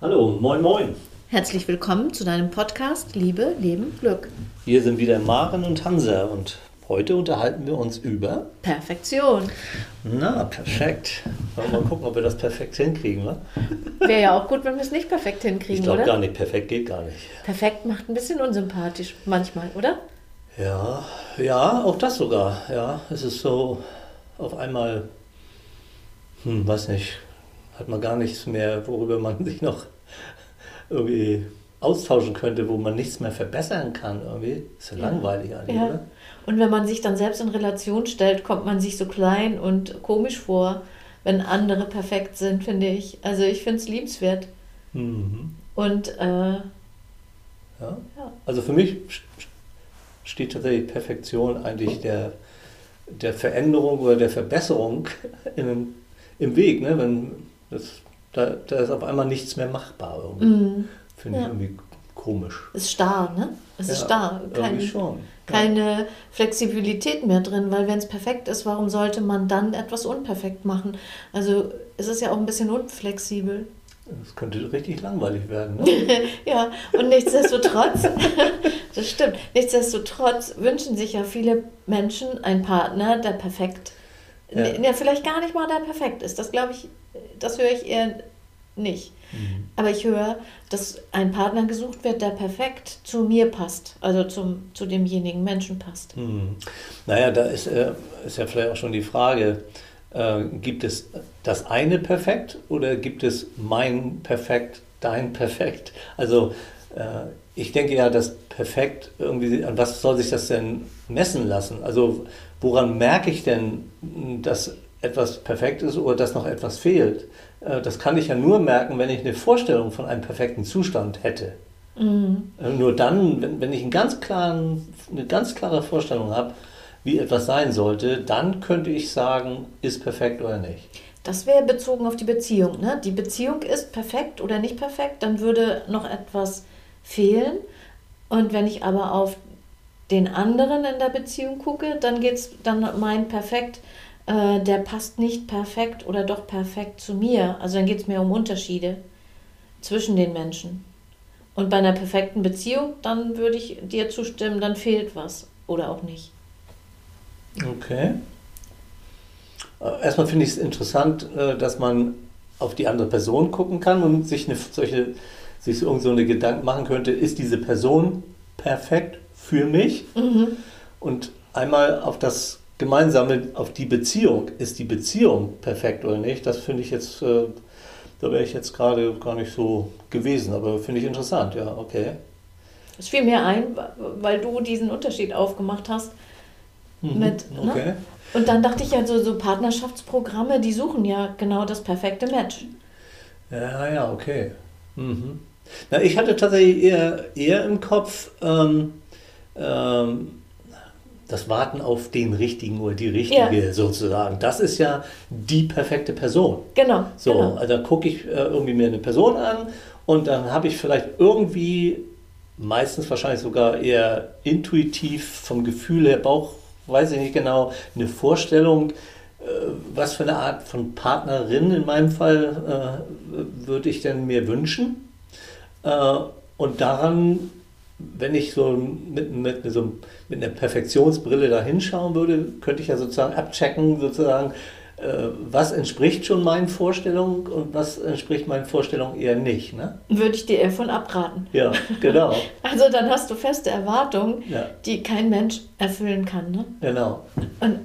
Hallo, moin moin. Herzlich willkommen zu deinem Podcast Liebe, Leben, Glück. Hier sind wieder Maren und Hansa und heute unterhalten wir uns über Perfektion. Na, perfekt. Wir mal gucken, ob wir das perfekt hinkriegen, wa? Wäre ja auch gut, wenn wir es nicht perfekt hinkriegen, Ich glaube oder? gar nicht, perfekt geht gar nicht. Perfekt macht ein bisschen unsympathisch manchmal, oder? Ja, ja, auch das sogar. Ja, es ist so auf einmal, hm, weiß nicht, hat man gar nichts mehr, worüber man sich noch irgendwie austauschen könnte, wo man nichts mehr verbessern kann. Irgendwie ist ja, Ja. langweilig eigentlich, Ja. oder? Und wenn man sich dann selbst in Relation stellt, kommt man sich so klein und komisch vor, wenn andere perfekt sind, finde ich. Also ich finde es liebenswert. Mhm. Und äh, Ja. Ja. Also für mich st- steht tatsächlich Perfektion eigentlich der, der Veränderung oder der Verbesserung in, im Weg. Ne? Wenn das, da, da ist auf einmal nichts mehr machbar. Irgendwie. mh, Finde ich Ja. irgendwie komisch. ist starr, ne? Es ist Ja, starr. Irgendwie Kein, schon. Ja. keine Flexibilität mehr drin, weil wenn es perfekt ist, warum sollte man dann etwas unperfekt machen? Also es ist ja auch ein bisschen unflexibel. Das könnte richtig langweilig werden. Ne? ja, und nichtsdestotrotz, das stimmt, nichtsdestotrotz wünschen sich ja viele Menschen einen Partner, der perfekt, Ja. der vielleicht gar nicht mal der perfekt ist. Das glaube ich, das höre ich eher nicht. Mhm. Aber ich höre, dass ein Partner gesucht wird, der perfekt zu mir passt, also zum, zu demjenigen Menschen passt. Hm. Naja, da ist, äh, ist ja vielleicht auch schon die Frage, äh, gibt es das eine Perfekt oder gibt es mein Perfekt, dein Perfekt? Also äh, ich denke ja, dass Perfekt irgendwie, an was soll sich das denn messen lassen? Also woran merke ich denn, dass etwas perfekt ist oder dass noch etwas fehlt? Äh, das kann ich ja nur merken, wenn ich eine Vorstellung von einem perfekten Zustand hätte. Mhm. Äh, Nur dann, wenn, wenn ich einen ganz klaren, eine ganz klare Vorstellung habe, wie etwas sein sollte, dann könnte ich sagen, ist perfekt oder nicht. Das wäre bezogen auf die Beziehung. Ne? Die Beziehung ist perfekt oder nicht perfekt, dann würde noch etwas fehlen. Und wenn ich aber auf den anderen in der Beziehung gucke, dann geht es dann mein Perfekt, äh, der passt nicht perfekt oder doch perfekt zu mir. Also dann geht es mehr um Unterschiede zwischen den Menschen. Und bei einer perfekten Beziehung, dann würde ich dir zustimmen, dann fehlt was oder auch nicht. Okay. Äh, Erstmal finde ich es interessant, äh, dass man auf die andere Person gucken kann und sich eine solche, sich irgend so eine Gedanken machen könnte, ist diese Person perfekt für mich? Mhm. Und einmal auf das Gemeinsame, auf die Beziehung. Ist die Beziehung perfekt oder nicht? Das finde ich jetzt, äh, da wäre ich jetzt gerade gar nicht so gewesen, aber finde ich interessant, ja, okay. Es fiel mir ein, weil du diesen Unterschied aufgemacht hast. Mhm, Mit, ne? okay. Und dann dachte ich ja, so, so Partnerschaftsprogramme, die suchen ja genau das perfekte Match. Ja, ja, okay. Mhm. Na, ich hatte tatsächlich eher, eher im Kopf ähm, ähm, das Warten auf den Richtigen oder die Richtige sozusagen. Das ist ja die perfekte Person. Genau. So, genau. also gucke ich äh, irgendwie mir eine Person an und dann habe ich vielleicht irgendwie, meistens wahrscheinlich sogar eher intuitiv vom Gefühl her, Bauch, weiß ich nicht genau, eine Vorstellung, äh, was für eine Art von Partnerin in meinem Fall äh, würde ich denn mir wünschen. Äh, und daran, wenn ich so mit, mit, so mit einer Perfektionsbrille da hinschauen würde, könnte ich ja sozusagen abchecken, sozusagen, äh, was entspricht schon meinen Vorstellungen und was entspricht meinen Vorstellungen eher nicht. Ne? Würde ich dir eher von abraten. Ja, genau. Also dann hast du feste Erwartungen, Ja, die kein Mensch erfüllen kann. Ne? genau. Und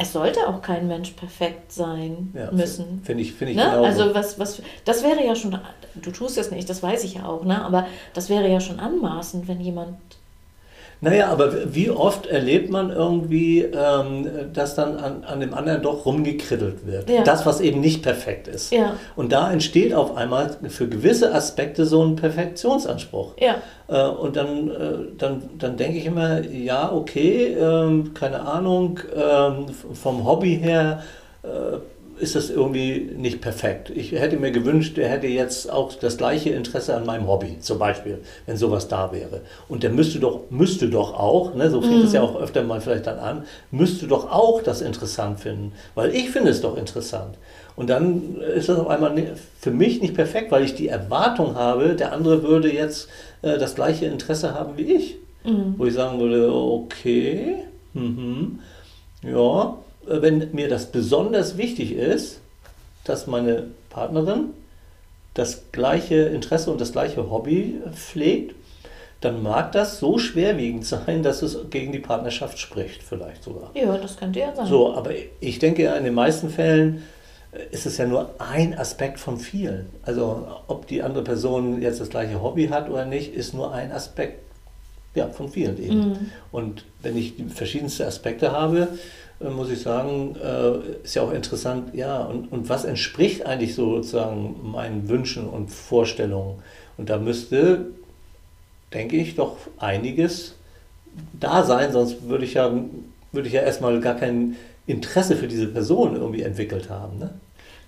es sollte auch kein Mensch perfekt sein Ja, müssen. Finde ich, finde ich Ne? genauso. Also was, was, das wäre ja schon, du tust es nicht, das weiß ich ja auch, ne? aber das wäre ja schon anmaßend, wenn jemand Naja, aber wie oft erlebt man irgendwie, ähm, dass dann an, an dem anderen doch rumgekrittelt wird? Ja. Das, was eben nicht perfekt ist. Ja. Und da entsteht auf einmal für gewisse Aspekte so ein Perfektionsanspruch. Ja, Äh, und dann, äh, dann, dann denke ich immer, ja, okay, ähm, keine Ahnung, ähm, vom Hobby her äh, ist das irgendwie nicht perfekt. Ich hätte mir gewünscht, er hätte jetzt auch das gleiche Interesse an meinem Hobby, zum Beispiel, wenn sowas da wäre. Und der müsste doch, müsste doch auch, ne, so fängt es ja auch öfter mal vielleicht dann an, müsste doch auch das interessant finden, weil ich finde es doch interessant. Und dann ist das auf einmal für mich nicht perfekt, weil ich die Erwartung habe, der andere würde jetzt äh, das gleiche Interesse haben wie ich. Mhm. Wo ich sagen würde, okay, mhm, ja, wenn mir das besonders wichtig ist, dass meine Partnerin das gleiche Interesse und das gleiche Hobby pflegt, dann mag das so schwerwiegend sein, dass es gegen die Partnerschaft spricht, vielleicht sogar. Ja, das könnte ja sein. So, aber ich denke, in den meisten Fällen ist es ja nur ein Aspekt von vielen. Also ob die andere Person jetzt das gleiche Hobby hat oder nicht, ist nur ein Aspekt ja, von vielen eben. Mhm. Und wenn ich verschiedenste Aspekte habe, äh, muss ich sagen, äh, ist ja auch interessant, ja, und, und was entspricht eigentlich sozusagen meinen Wünschen und Vorstellungen? Und da müsste, denke ich, doch einiges da sein, sonst würde ich ja, würde ich ja erstmal gar kein Interesse für diese Person irgendwie entwickelt haben. Ne?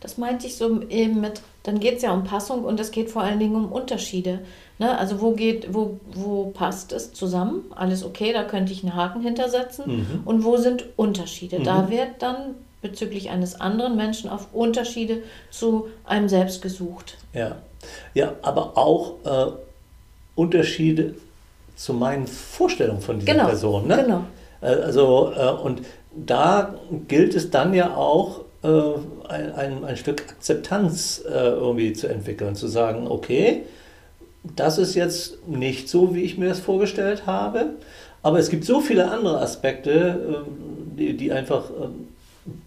Das meinte ich so eben mit, dann geht es ja um Passung und es geht vor allen Dingen um Unterschiede. Ne? Also wo geht, wo, wo passt es zusammen? Alles okay, da könnte ich einen Haken hintersetzen. Mhm. Und wo sind Unterschiede? Mhm. Da wird dann bezüglich eines anderen Menschen auf Unterschiede zu einem selbst gesucht. Ja, ja aber auch äh, Unterschiede zu meinen Vorstellungen von dieser genau. Person. Ne? Genau. Äh, also, äh, und da gilt es dann ja auch, äh, ein, ein, ein, Stück Akzeptanz äh, irgendwie zu entwickeln, zu sagen, okay, das ist jetzt nicht so, wie ich mir das vorgestellt habe, aber es gibt so viele andere Aspekte, äh, die, die einfach äh,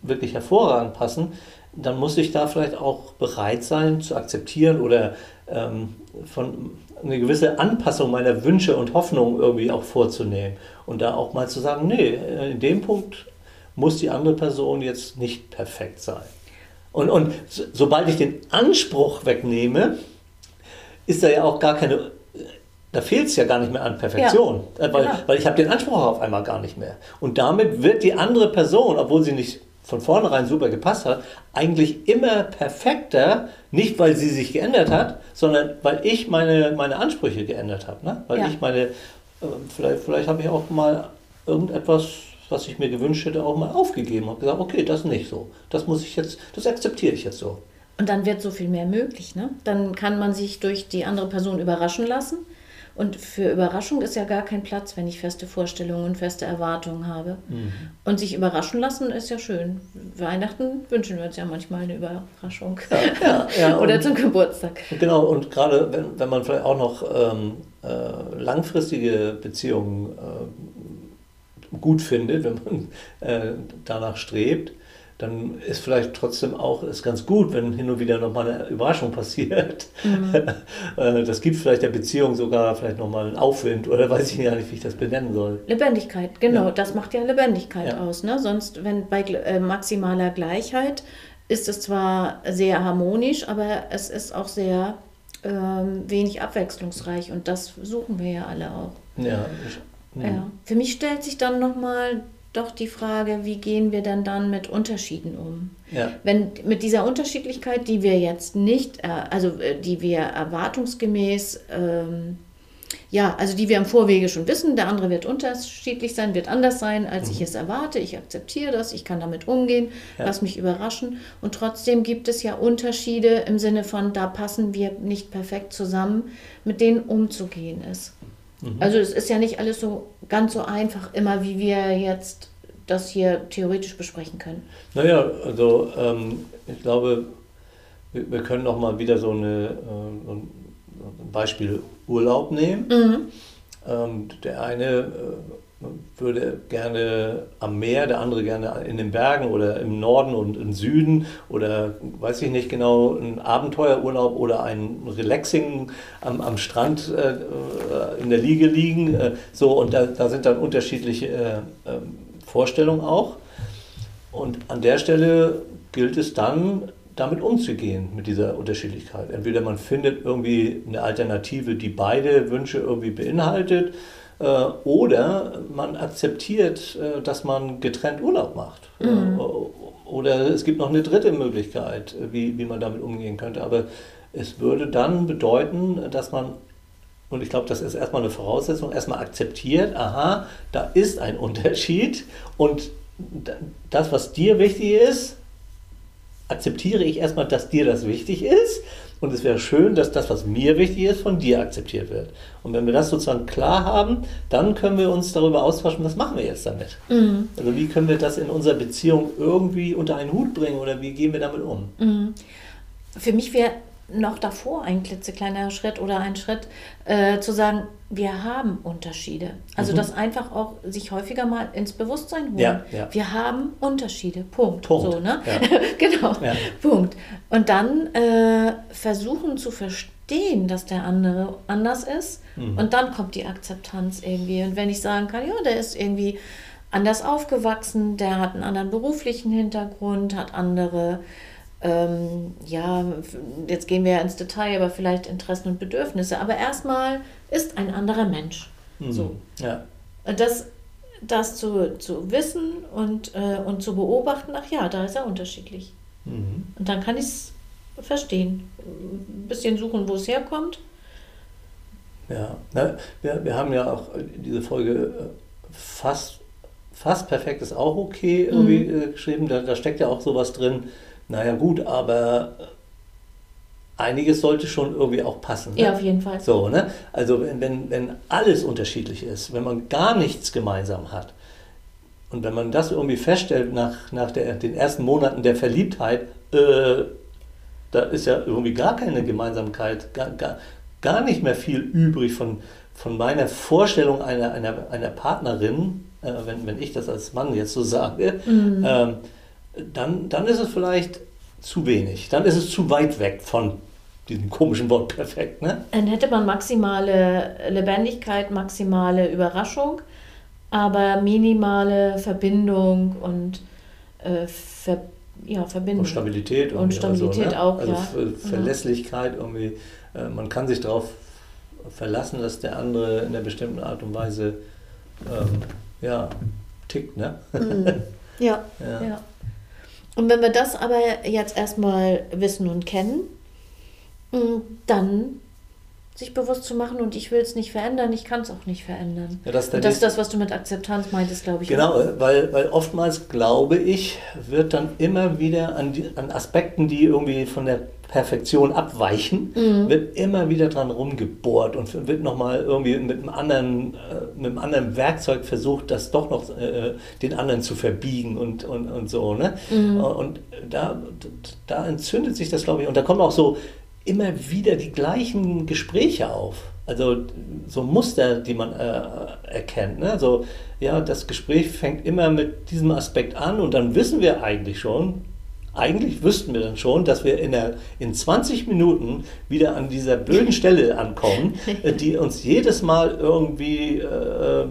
wirklich hervorragend passen, dann muss ich da vielleicht auch bereit sein zu akzeptieren oder ähm, von eine gewisse Anpassung meiner Wünsche und Hoffnungen irgendwie auch vorzunehmen und da auch mal zu sagen, nee, in dem Punkt muss die andere Person jetzt nicht perfekt sein. Und, und sobald ich den Anspruch wegnehme, ist da ja auch gar keine, da fehlt es ja gar nicht mehr an Perfektion, ja, weil, genau. weil ich habe den Anspruch auf einmal gar nicht mehr. Und damit wird die andere Person, obwohl sie nicht von vornherein super gepasst hat, eigentlich immer perfekter, nicht weil sie sich geändert hat, sondern weil ich meine, meine Ansprüche geändert habe. Ne? Weil ja. ich meine, äh, vielleicht, vielleicht habe ich auch mal irgendetwas was ich mir gewünscht hätte, auch mal aufgegeben. Habe gesagt, okay, das nicht so. Das muss ich jetzt, das akzeptiere ich jetzt so. Und dann wird so viel mehr möglich. Ne? Dann kann man sich durch die andere Person überraschen lassen. Und für Überraschung ist ja gar kein Platz, wenn ich feste Vorstellungen und feste Erwartungen habe. Mhm. Und sich überraschen lassen ist ja schön. Weihnachten wünschen wir uns ja manchmal eine Überraschung. Ja, ja, Oder zum Geburtstag. Genau, und gerade wenn, wenn man vielleicht auch noch ähm, äh, langfristige Beziehungen äh, gut findet, wenn man äh, danach strebt, dann ist vielleicht trotzdem auch ist ganz gut, wenn hin und wieder nochmal eine Überraschung passiert. Mhm. Äh, das gibt vielleicht der Beziehung sogar vielleicht nochmal einen Aufwind oder weiß ich gar nicht, wie ich das benennen soll. Lebendigkeit, genau, ja. das macht ja Lebendigkeit ja. aus. Ne? Sonst, wenn bei äh, maximaler Gleichheit ist es zwar sehr harmonisch, aber es ist auch sehr ähm, wenig abwechslungsreich und das suchen wir ja alle auch. Ja, ja. Für mich stellt sich dann nochmal doch die Frage, wie gehen wir denn dann mit Unterschieden um? Ja. Wenn mit dieser Unterschiedlichkeit, die wir jetzt nicht, äh, also äh, die wir erwartungsgemäß, ähm, ja, also die wir im Vorwege schon wissen, der andere wird unterschiedlich sein, wird anders sein, als mhm. ich es erwarte. Ich akzeptiere das, ich kann damit umgehen, ja. lass mich überraschen. Und trotzdem gibt es ja Unterschiede im Sinne von, da passen wir nicht perfekt zusammen, mit denen umzugehen ist. Mhm. Also es ist ja nicht alles so ganz so einfach immer, wie wir jetzt das hier theoretisch besprechen können. Naja, also ähm, ich glaube, wir, wir, können auch mal wieder so eine, äh, ein Beispiel Urlaub nehmen. Mhm. Ähm, der eine äh, würde gerne am Meer, der andere gerne in den Bergen oder im Norden und im Süden oder weiß ich nicht genau, ein Abenteuerurlaub oder ein Relaxing am, am Strand äh, in der Liege liegen. Äh, so, und da, da sind dann unterschiedliche äh, ähm, Vorstellungen auch. Und an der Stelle gilt es dann, damit umzugehen, mit dieser Unterschiedlichkeit. Entweder man findet irgendwie eine Alternative, die beide Wünsche irgendwie beinhaltet, äh, oder man akzeptiert, äh, dass man getrennt Urlaub macht. Äh, mhm. oder es gibt noch eine dritte Möglichkeit, wie, wie man damit umgehen könnte. Aber es würde dann bedeuten, dass man, und ich glaube, das ist erstmal eine Voraussetzung, erstmal akzeptiert, aha, da ist ein Unterschied und das, was dir wichtig ist, akzeptiere ich erstmal, dass dir das wichtig ist. Und es wäre schön, dass das, was mir wichtig ist, von dir akzeptiert wird. Und wenn wir das sozusagen klar haben, dann können wir uns darüber austauschen, was machen wir jetzt damit. Mhm. Also wie können wir das in unserer Beziehung irgendwie unter einen Hut bringen oder wie gehen wir damit um? Mhm. Für mich wäre noch davor ein klitzekleiner Schritt oder ein Schritt, äh, zu sagen, wir haben Unterschiede. Also mhm. das einfach auch sich häufiger mal ins Bewusstsein holen. Ja, ja. Wir haben Unterschiede. Punkt. Punkt. So, ne? Ja. genau. Punkt. Und dann äh, versuchen zu verstehen, dass der andere anders ist. Mhm. Und dann kommt die Akzeptanz irgendwie. Und wenn ich sagen kann, ja, der ist irgendwie anders aufgewachsen, der hat einen anderen beruflichen Hintergrund, hat andere ähm, ja, jetzt gehen wir ja ins Detail, aber vielleicht Interessen und Bedürfnisse. Aber erstmal ist ein anderer Mensch. Mhm. So. Ja. Das, das zu, zu wissen und, äh, und zu beobachten, ach ja, da ist er unterschiedlich. Mhm. Und dann kann ich es verstehen. Ein bisschen suchen, wo es herkommt. Ja, Na, wir, wir haben ja auch diese Folge äh, fast, fast perfekt ist auch okay irgendwie mhm. geschrieben. Da, da steckt ja auch sowas drin naja gut, aber einiges sollte schon irgendwie auch passen. Ne? Ja, auf jeden Fall. So, ne? Also wenn, wenn, wenn alles unterschiedlich ist, wenn man gar nichts gemeinsam hat und wenn man das irgendwie feststellt nach, nach der, den ersten Monaten der Verliebtheit, äh, da ist ja irgendwie gar keine Gemeinsamkeit, gar, gar, gar nicht mehr viel übrig von, von meiner Vorstellung einer, einer, einer Partnerin, äh, wenn, wenn ich das als Mann jetzt so sage. Mhm. Ähm, dann, dann ist es vielleicht zu wenig. Dann ist es zu weit weg von diesem komischen Wort perfekt. Ne? Dann hätte man maximale Lebendigkeit, maximale Überraschung, aber minimale Verbindung und äh, Ver, ja, Verbindung. Und Stabilität. Und Stabilität so, ne? auch, also ja. Verlässlichkeit irgendwie. Äh, man kann sich darauf verlassen, dass der andere in einer bestimmten Art und Weise ähm, ja, tickt. Ne? Mhm. ja. ja. ja. Und wenn wir das aber jetzt erstmal wissen und kennen, mm, dann sich bewusst zu machen und ich will es nicht verändern, ich kann es auch nicht verändern. Ja, das, und das ist das, was du mit Akzeptanz meintest, glaube ich. Genau, auch. weil, weil oftmals, glaube ich, wird dann immer wieder an, die, an Aspekten, die irgendwie von der Perfektion abweichen, mhm. wird immer wieder dran rumgebohrt und wird nochmal irgendwie mit einem, anderen, äh, mit einem anderen Werkzeug versucht, das doch noch äh, den anderen zu verbiegen und, und, und so. Ne? Mhm. Und da, da entzündet sich das, glaube ich, und da kommen auch so immer wieder die gleichen Gespräche auf. Also so Muster, die man äh, erkennt. Ne? Also ja, das Gespräch fängt immer mit diesem Aspekt an und dann wissen wir eigentlich schon, eigentlich wüssten wir dann schon, dass wir in, der, in 20 Minuten wieder an dieser blöden Stelle ankommen, die uns jedes Mal irgendwie äh,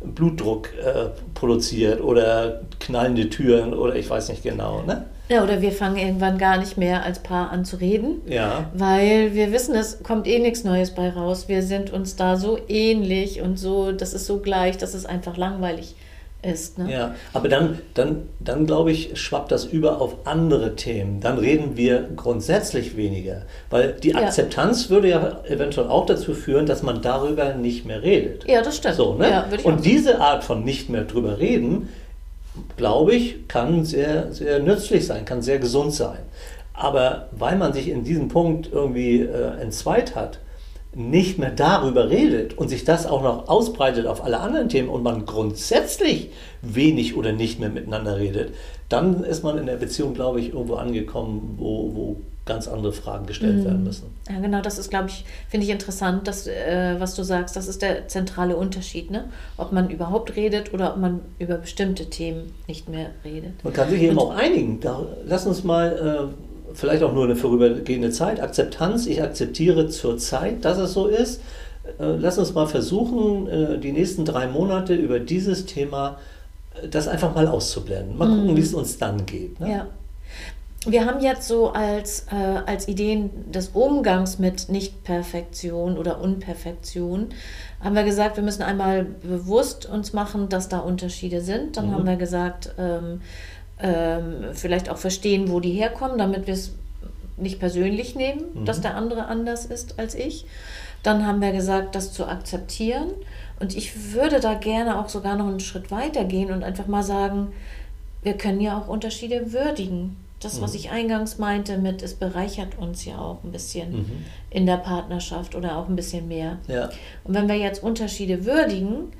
Blutdruck äh, produziert oder knallende Türen oder ich weiß nicht genau. Ne? Ja, oder wir fangen irgendwann gar nicht mehr als Paar an zu reden. Ja. Weil wir wissen, es kommt eh nichts Neues bei raus. Wir sind uns da so ähnlich und so, das ist so gleich, dass es einfach langweilig ist. Ne? Ja, aber dann, dann, dann glaube ich, schwappt das über auf andere Themen. Dann reden wir grundsätzlich weniger. Weil die Akzeptanz ja. würde ja eventuell auch dazu führen, dass man darüber nicht mehr redet. Ja, das stimmt. So, ne? Ja, und diese Art von nicht mehr drüber reden, glaube ich, kann sehr, sehr nützlich sein, kann sehr gesund sein. Aber weil man sich in diesem Punkt irgendwie äh, entzweit hat, nicht mehr darüber redet und sich das auch noch ausbreitet auf alle anderen Themen und man grundsätzlich wenig oder nicht mehr miteinander redet, dann ist man in der Beziehung, glaube ich, irgendwo angekommen, wo, wo ganz andere Fragen gestellt mhm. werden müssen. Ja, genau, das ist, glaube ich, finde ich interessant, dass, äh, was du sagst, das ist der zentrale Unterschied, ne? ob man überhaupt redet oder ob man über bestimmte Themen nicht mehr redet. Man kann sich eben auch einigen. Da, lass uns mal, äh, vielleicht auch nur eine vorübergehende Zeit, Akzeptanz, ich akzeptiere zur Zeit, dass es so ist. Äh, lass uns mal versuchen, äh, die nächsten drei Monate über dieses Thema äh, das einfach mal auszublenden. Mal gucken, mhm. wie es uns dann geht. Ne? Ja wir haben jetzt so als, äh, als Ideen des Umgangs mit Nichtperfektion oder Unperfektion, haben wir gesagt, wir müssen einmal bewusst uns machen, dass da Unterschiede sind. Dann mhm. haben wir gesagt, ähm, ähm, vielleicht auch verstehen, wo die herkommen, damit wir es nicht persönlich nehmen, Mhm. dass der andere anders ist als ich. Dann haben wir gesagt, das zu akzeptieren. Und ich würde da gerne auch sogar noch einen Schritt weiter gehen und einfach mal sagen, wir können ja auch Unterschiede würdigen. Das, was Mhm. ich eingangs meinte mit, es bereichert uns ja auch ein bisschen Mhm. in der Partnerschaft oder auch ein bisschen mehr. Ja. Und wenn wir jetzt Unterschiede würdigen,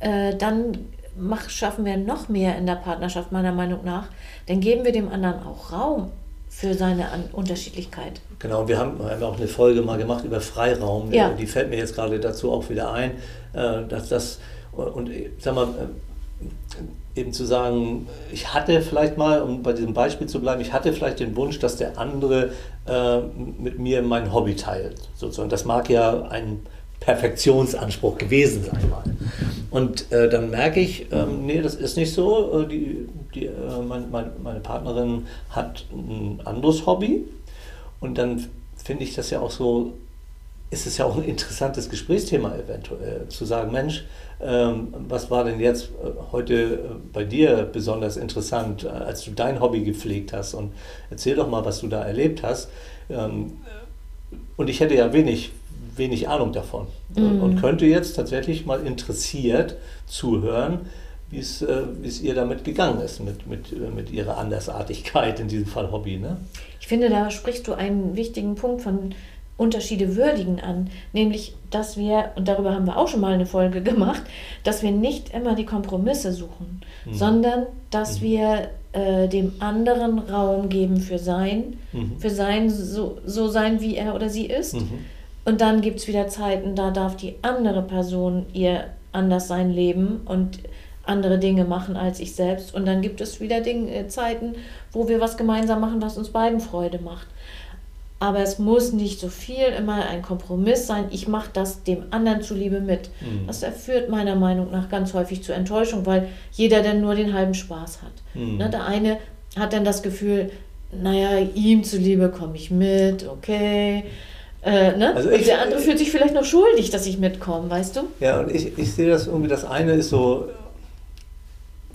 äh, dann mach, schaffen wir noch mehr in der Partnerschaft, meiner Meinung nach. Dann geben wir dem anderen auch Raum für seine An Unterschiedlichkeit. Genau, wir haben, haben auch eine Folge mal gemacht über Freiraum. Ja. Die fällt mir jetzt gerade dazu auch wieder ein, äh, dass das, und ich sag mal, äh, eben zu sagen, ich hatte vielleicht mal, um bei diesem Beispiel zu bleiben, ich hatte vielleicht den Wunsch, dass der andere äh, mit mir mein Hobby teilt. Sozusagen. Das mag ja ein Perfektionsanspruch gewesen sein mal. Und äh, dann merke ich, ähm, nee, das ist nicht so. Äh, die, die, äh, mein, mein, meine Partnerin hat ein anderes Hobby. Und dann finde ich das ja auch so, ist es ja auch ein interessantes Gesprächsthema eventuell, zu sagen, Mensch, ähm, was war denn jetzt äh, heute äh, bei dir besonders interessant, äh, als du dein Hobby gepflegt hast? Und erzähl doch mal, was du da erlebt hast. Ähm, und ich hätte ja wenig, wenig Ahnung davon Mhm. und könnte jetzt tatsächlich mal interessiert zuhören, wie es, äh, es ihr damit gegangen ist, mit, mit, äh, mit ihrer Andersartigkeit, in diesem Fall Hobby. Ne? Ich finde, da sprichst du einen wichtigen Punkt von Unterschiede würdigen an, nämlich, dass wir, und darüber haben wir auch schon mal eine Folge gemacht, dass wir nicht immer die Kompromisse suchen, Mhm. sondern dass Mhm. wir äh, dem anderen Raum geben für sein, Mhm. für sein so, so sein, wie er oder sie ist. Mhm. Und dann gibt es wieder Zeiten, da darf die andere Person ihr anders sein Leben und andere Dinge machen als ich selbst. Und dann gibt es wieder Dinge, äh, Zeiten, wo wir was gemeinsam machen, was uns beiden Freude macht. Aber es muss nicht so viel immer ein Kompromiss sein. Ich mache das dem anderen zuliebe mit. Mhm. Das führt meiner Meinung nach ganz häufig zu Enttäuschung, weil jeder dann nur den halben Spaß hat. Mhm. Ne, der eine hat dann das Gefühl, naja, ihm zuliebe komme ich mit, okay. Äh, ne? Also und ich- der andere fühlt sich vielleicht noch schuldig, dass ich mitkomme, weißt du? Ja, und ich, ich sehe das irgendwie, das eine ist so,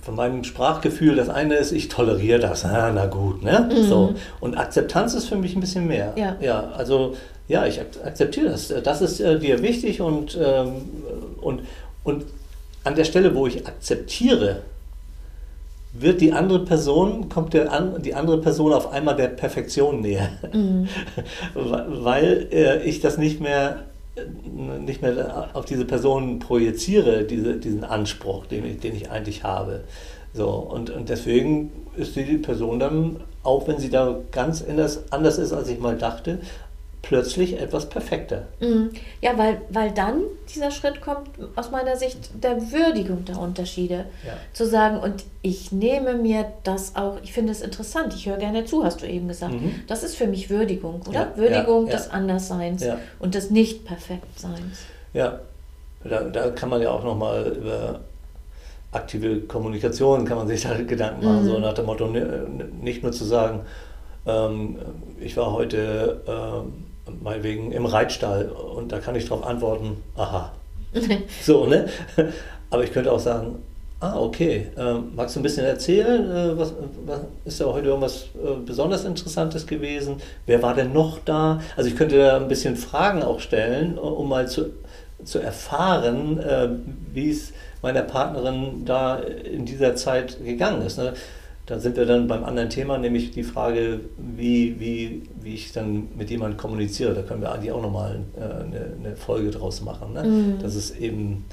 von meinem Sprachgefühl, das eine ist, ich toleriere das, ah, na gut, ne? Mhm. So. Und Akzeptanz ist für mich ein bisschen mehr. Ja. ja also, ja, ich ak- akzeptiere das. Das ist äh, dir wichtig und, ähm, und, und an der Stelle, wo ich akzeptiere, wird die andere Person, kommt der an, die andere Person auf einmal der Perfektion näher. Mhm. weil äh, ich das nicht mehr, äh, nicht mehr auf diese Person projiziere, diese, diesen Anspruch, den ich, den ich eigentlich habe. So, und, und deswegen ist die Person dann, auch wenn sie da ganz anders, anders ist, als ich mal dachte, plötzlich etwas perfekter. Mhm. Ja, weil, weil dann dieser Schritt kommt aus meiner Sicht der Würdigung der Unterschiede. Ja. Zu sagen, und ich nehme mir das auch, ich finde es interessant, ich höre gerne zu, hast du eben gesagt. Mhm. Das ist für mich Würdigung, oder? Ja, Würdigung ja, des Andersseins und des Nicht-Perfektseins. Ja, da, da kann man ja auch nochmal über aktive Kommunikation, kann man sich da Gedanken machen, Mhm. so nach dem Motto, ne- nicht nur zu sagen, ähm, ich war heute ähm, meinetwegen im Reitstall und da kann ich darauf antworten, aha. so, ne? Aber ich könnte auch sagen, ah, okay, ähm, magst du ein bisschen erzählen, äh, was, was, ist da heute irgendwas äh, besonders Interessantes gewesen? Wer war denn noch da? Also ich könnte da ein bisschen Fragen auch stellen, um mal zu, zu erfahren, äh, wie es meiner Partnerin da in dieser Zeit gegangen ist. Ne? Da sind wir dann beim anderen Thema, nämlich die Frage, wie, wie, wie ich dann mit jemandem kommuniziere. Da können wir eigentlich auch nochmal äh, eine, eine Folge draus machen. Ne? Mhm. Das ist eben,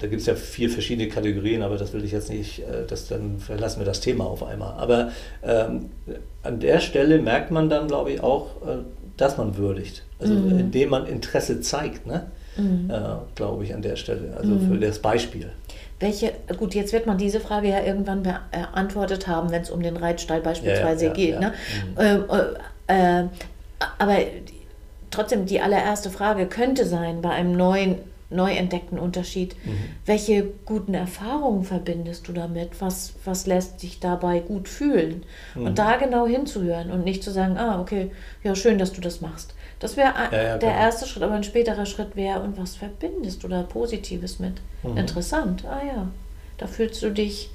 da gibt es ja vier verschiedene Kategorien, aber das will ich jetzt nicht, äh, das, dann verlassen wir das Thema auf einmal. Aber ähm, an der Stelle merkt man dann, glaube ich, auch, äh, dass man würdigt. Also Mhm. indem man Interesse zeigt, ne? Mhm. äh, glaube ich, an der Stelle. Also Mhm. für das Beispiel. Welche, gut, jetzt wird man diese Frage ja irgendwann beantwortet haben, wenn es um den Reitstall beispielsweise Ja, ja, geht. Ne? ja. Ähm, äh, äh, aber trotzdem, die allererste Frage könnte sein, bei einem neuen, neu entdeckten Unterschied, Mhm. welche guten Erfahrungen verbindest du damit? Was, was lässt dich dabei gut fühlen? Mhm. Und da genau hinzuhören und nicht zu sagen, ah, okay, ja, schön, dass du das machst. Das wäre Ja, ja, der genau. erste Schritt, aber ein späterer Schritt wäre, und was verbindest du da Positives mit? Mhm. Interessant, ah ja. Da fühlst du dich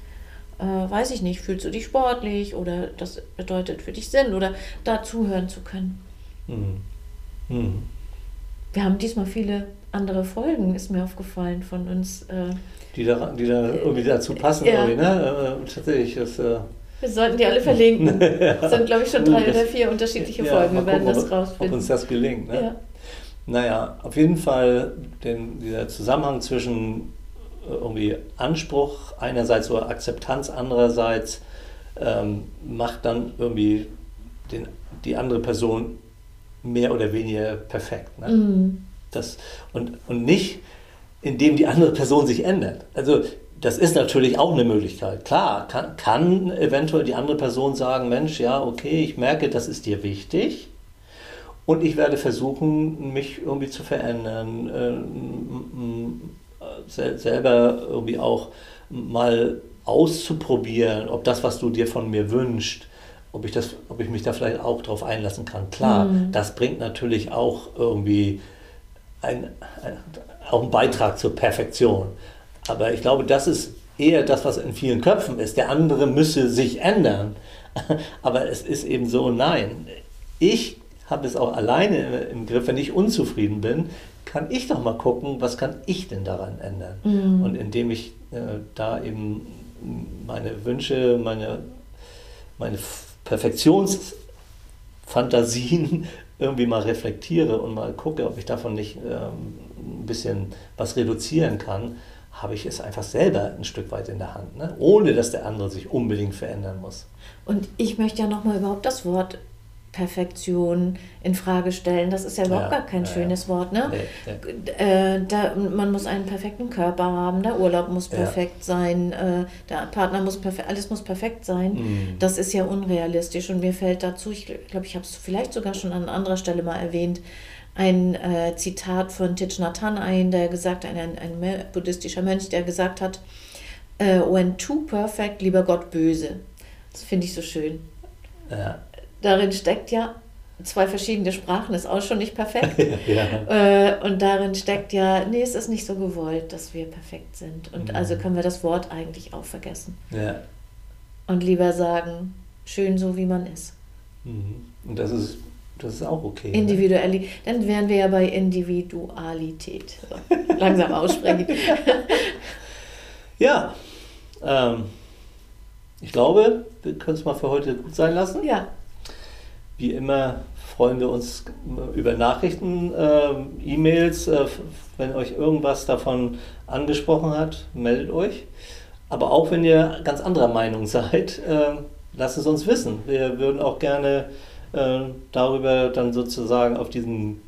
äh, weiß ich nicht, fühlst du dich sportlich oder das bedeutet für dich Sinn oder da zuhören zu können. Mhm. Mhm. Wir haben diesmal viele andere Folgen, ist mir aufgefallen von uns. Äh, die, da, die da irgendwie dazu passen, ja. ne? Äh, tatsächlich. Das, äh wir sollten die alle verlinken. Das sind, glaube ich, schon drei oder vier unterschiedliche ja, Folgen. Wir werden gucken, das rausfinden. Ob uns das gelingt. Ne? Ja. Naja, auf jeden Fall den, dieser Zusammenhang zwischen äh, irgendwie Anspruch einerseits oder Akzeptanz andererseits ähm, macht dann irgendwie den, die andere Person mehr oder weniger perfekt. Ne? Mhm. Das, und, und nicht, indem die andere Person sich ändert. Also das ist natürlich auch eine Möglichkeit. Klar, kann, kann eventuell die andere Person sagen, Mensch, ja, okay, ich merke, das ist dir wichtig. Und ich werde versuchen, mich irgendwie zu verändern, äh, selber irgendwie auch mal auszuprobieren, ob das, was du dir von mir wünschst, ob ich, das, ob ich mich da vielleicht auch darauf einlassen kann. Klar, mhm. das bringt natürlich auch irgendwie ein, ein, auch einen Beitrag zur Perfektion. Aber ich glaube, das ist eher das, was in vielen Köpfen ist. Der andere müsse sich ändern. Aber es ist eben so, nein. Ich habe es auch alleine im Griff, wenn ich unzufrieden bin, kann ich doch mal gucken, was kann ich denn daran ändern. Mhm. Und indem ich äh, da eben meine Wünsche, meine, meine Perfektionsfantasien irgendwie mal reflektiere und mal gucke, ob ich davon nicht ähm, ein bisschen was reduzieren kann, habe ich es einfach selber ein Stück weit in der Hand, ne? ohne dass der andere sich unbedingt verändern muss. Und ich möchte ja nochmal überhaupt das Wort Perfektion in Frage stellen. Das ist ja überhaupt ja, gar kein ja, schönes. Wort. Ne? Nee, Äh, da, man muss einen perfekten Körper haben, der Urlaub muss perfekt sein, äh, der Partner muss perfekt, alles muss perfekt sein. Mhm. Das ist ja unrealistisch und mir fällt dazu, ich glaube, ich habe es vielleicht sogar schon an anderer Stelle mal erwähnt, ein äh, Zitat von Thich Nhat Hanh ein, der gesagt, ein, ein, ein buddhistischer Mönch, der gesagt hat, äh, when too perfect, lieber Gott böse. Das finde ich so schön. Ja darin steckt ja, zwei verschiedene Sprachen ist auch schon nicht perfekt. ja. äh, und darin steckt ja, nee, es ist nicht so gewollt, dass wir perfekt sind. Und mhm. also können wir das Wort eigentlich auch vergessen. Ja. Und lieber sagen, schön so, wie man ist. Mhm. Und das ist, das ist auch okay. Individuell. Ne? Dann wären wir ja bei Individualität. So, langsam aussprechen. ja. Ähm, ich glaube, wir können es mal für heute gut sein lassen. Ja. Wie immer freuen wir uns über Nachrichten, äh, E-Mails. Äh, wenn euch irgendwas davon angesprochen hat, meldet euch. Aber auch wenn ihr ganz anderer Meinung seid, äh, lasst es uns wissen. Wir würden auch gerne äh, darüber dann sozusagen auf diesem,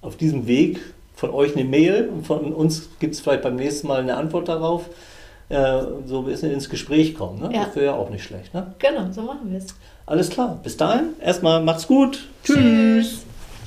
auf diesem Weg von euch eine Mail und von uns gibt es vielleicht beim nächsten Mal eine Antwort darauf. Äh, so ein bisschen ins Gespräch kommen. Ne? Ja. Das wäre ja auch nicht schlecht. Ne? Genau, so machen wir es. Alles klar. Bis dahin. Erstmal macht's gut. Tschüss. Tschüss.